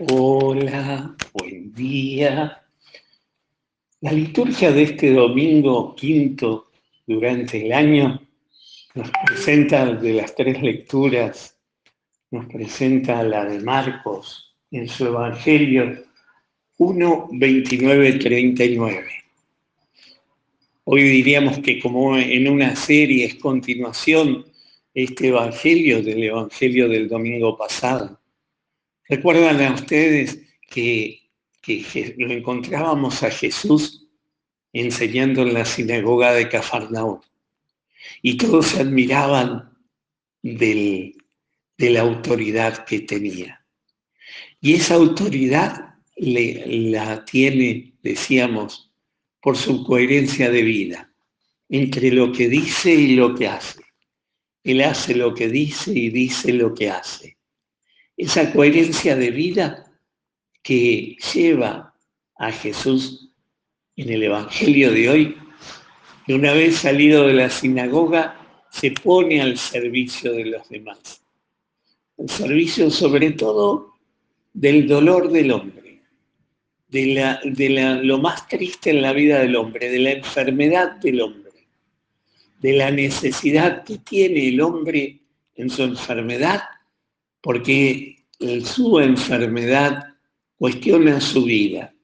Hola, buen día. La liturgia de este domingo quinto durante el año nos presenta de las tres lecturas, nos presenta la de Marcos en su Evangelio 1, 29, 39. Hoy diríamos que como en una serie es continuación este Evangelio del Evangelio del domingo pasado. ¿Recuerdan a ustedes que, que lo encontrábamos a Jesús enseñando en la sinagoga de Cafarnaúm? Y todos se admiraban del, de la autoridad que tenía. Y esa autoridad la tiene, decíamos, por su coherencia de vida, entre lo que dice y lo que hace. Él hace lo que dice y dice lo que hace. Esa coherencia de vida que lleva a Jesús en el Evangelio de hoy, que una vez salido de la sinagoga se pone al servicio de los demás. Al servicio sobre todo del dolor del hombre, de, la, de la, lo más triste en la vida del hombre, de la enfermedad del hombre de la necesidad que tiene el hombre en su enfermedad, porque su enfermedad cuestiona su vida.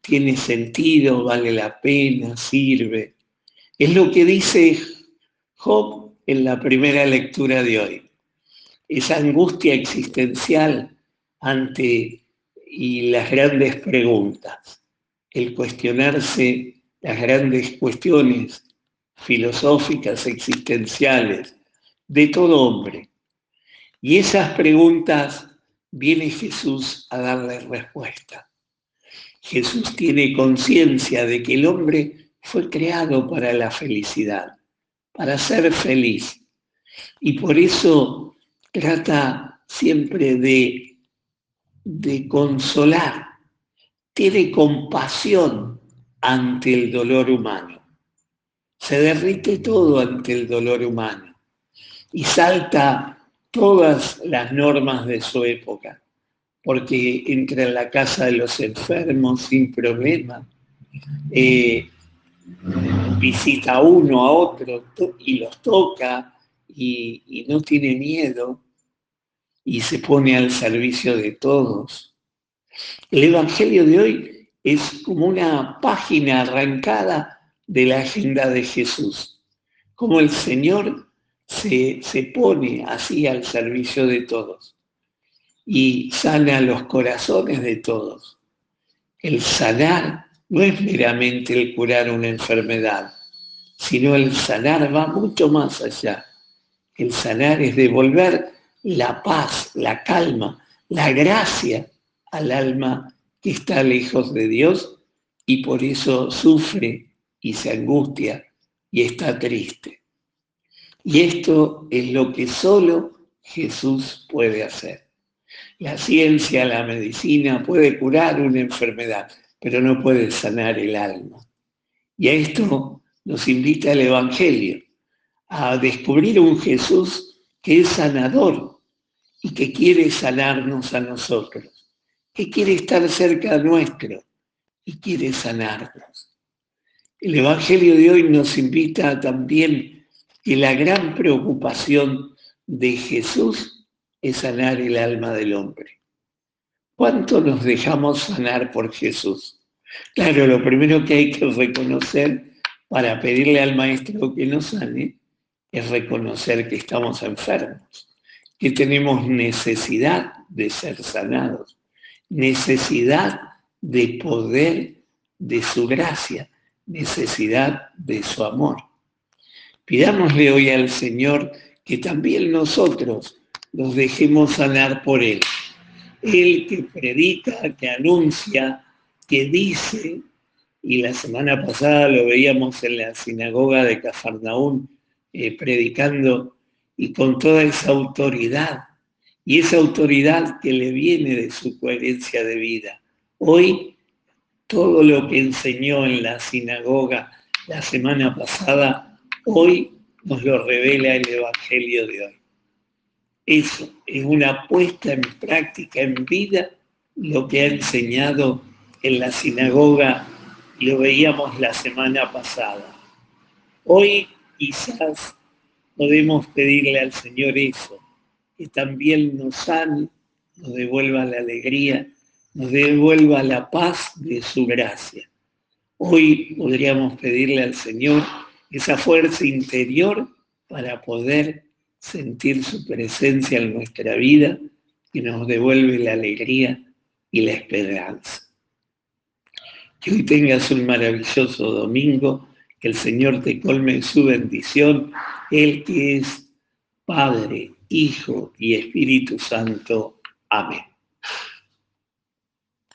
Tiene sentido, vale la pena, sirve. Es lo que dice Job en la primera lectura de hoy. Esa angustia existencial ante y las grandes preguntas, el cuestionarse las grandes cuestiones filosóficas, existenciales, de todo hombre. Y esas preguntas viene Jesús a darle respuesta. Jesús tiene conciencia de que el hombre fue creado para la felicidad, para ser feliz. Y por eso trata siempre de, de consolar, tiene compasión ante el dolor humano se derrite todo ante el dolor humano y salta todas las normas de su época, porque entra en la casa de los enfermos sin problema, eh, visita a uno, a otro y los toca y, y no tiene miedo y se pone al servicio de todos. El Evangelio de hoy es como una página arrancada de la agenda de Jesús, como el Señor se, se pone así al servicio de todos y sana los corazones de todos. El sanar no es meramente el curar una enfermedad, sino el sanar va mucho más allá. El sanar es devolver la paz, la calma, la gracia al alma que está lejos de Dios y por eso sufre y se angustia y está triste. Y esto es lo que solo Jesús puede hacer. La ciencia, la medicina puede curar una enfermedad, pero no puede sanar el alma. Y a esto nos invita el Evangelio, a descubrir un Jesús que es sanador y que quiere sanarnos a nosotros, que quiere estar cerca nuestro y quiere sanarnos. El Evangelio de hoy nos invita también que la gran preocupación de Jesús es sanar el alma del hombre. ¿Cuánto nos dejamos sanar por Jesús? Claro, lo primero que hay que reconocer para pedirle al Maestro que nos sane es reconocer que estamos enfermos, que tenemos necesidad de ser sanados, necesidad de poder de su gracia necesidad de su amor. Pidámosle hoy al Señor que también nosotros nos dejemos sanar por Él. Él que predica, que anuncia, que dice, y la semana pasada lo veíamos en la sinagoga de Cafarnaún eh, predicando y con toda esa autoridad, y esa autoridad que le viene de su coherencia de vida. Hoy todo lo que enseñó en la sinagoga la semana pasada, hoy nos lo revela el Evangelio de hoy. eso, es una puesta en práctica, en vida, lo que ha enseñado en la sinagoga, lo veíamos la semana pasada. Hoy quizás podemos pedirle al Señor eso, que también nos sane, nos devuelva la alegría, nos devuelva la paz de su gracia. Hoy podríamos pedirle al Señor esa fuerza interior para poder sentir su presencia en nuestra vida y nos devuelve la alegría y la esperanza. Que hoy tengas un maravilloso domingo, que el Señor te colme su bendición, el que es Padre, Hijo y Espíritu Santo. Amén.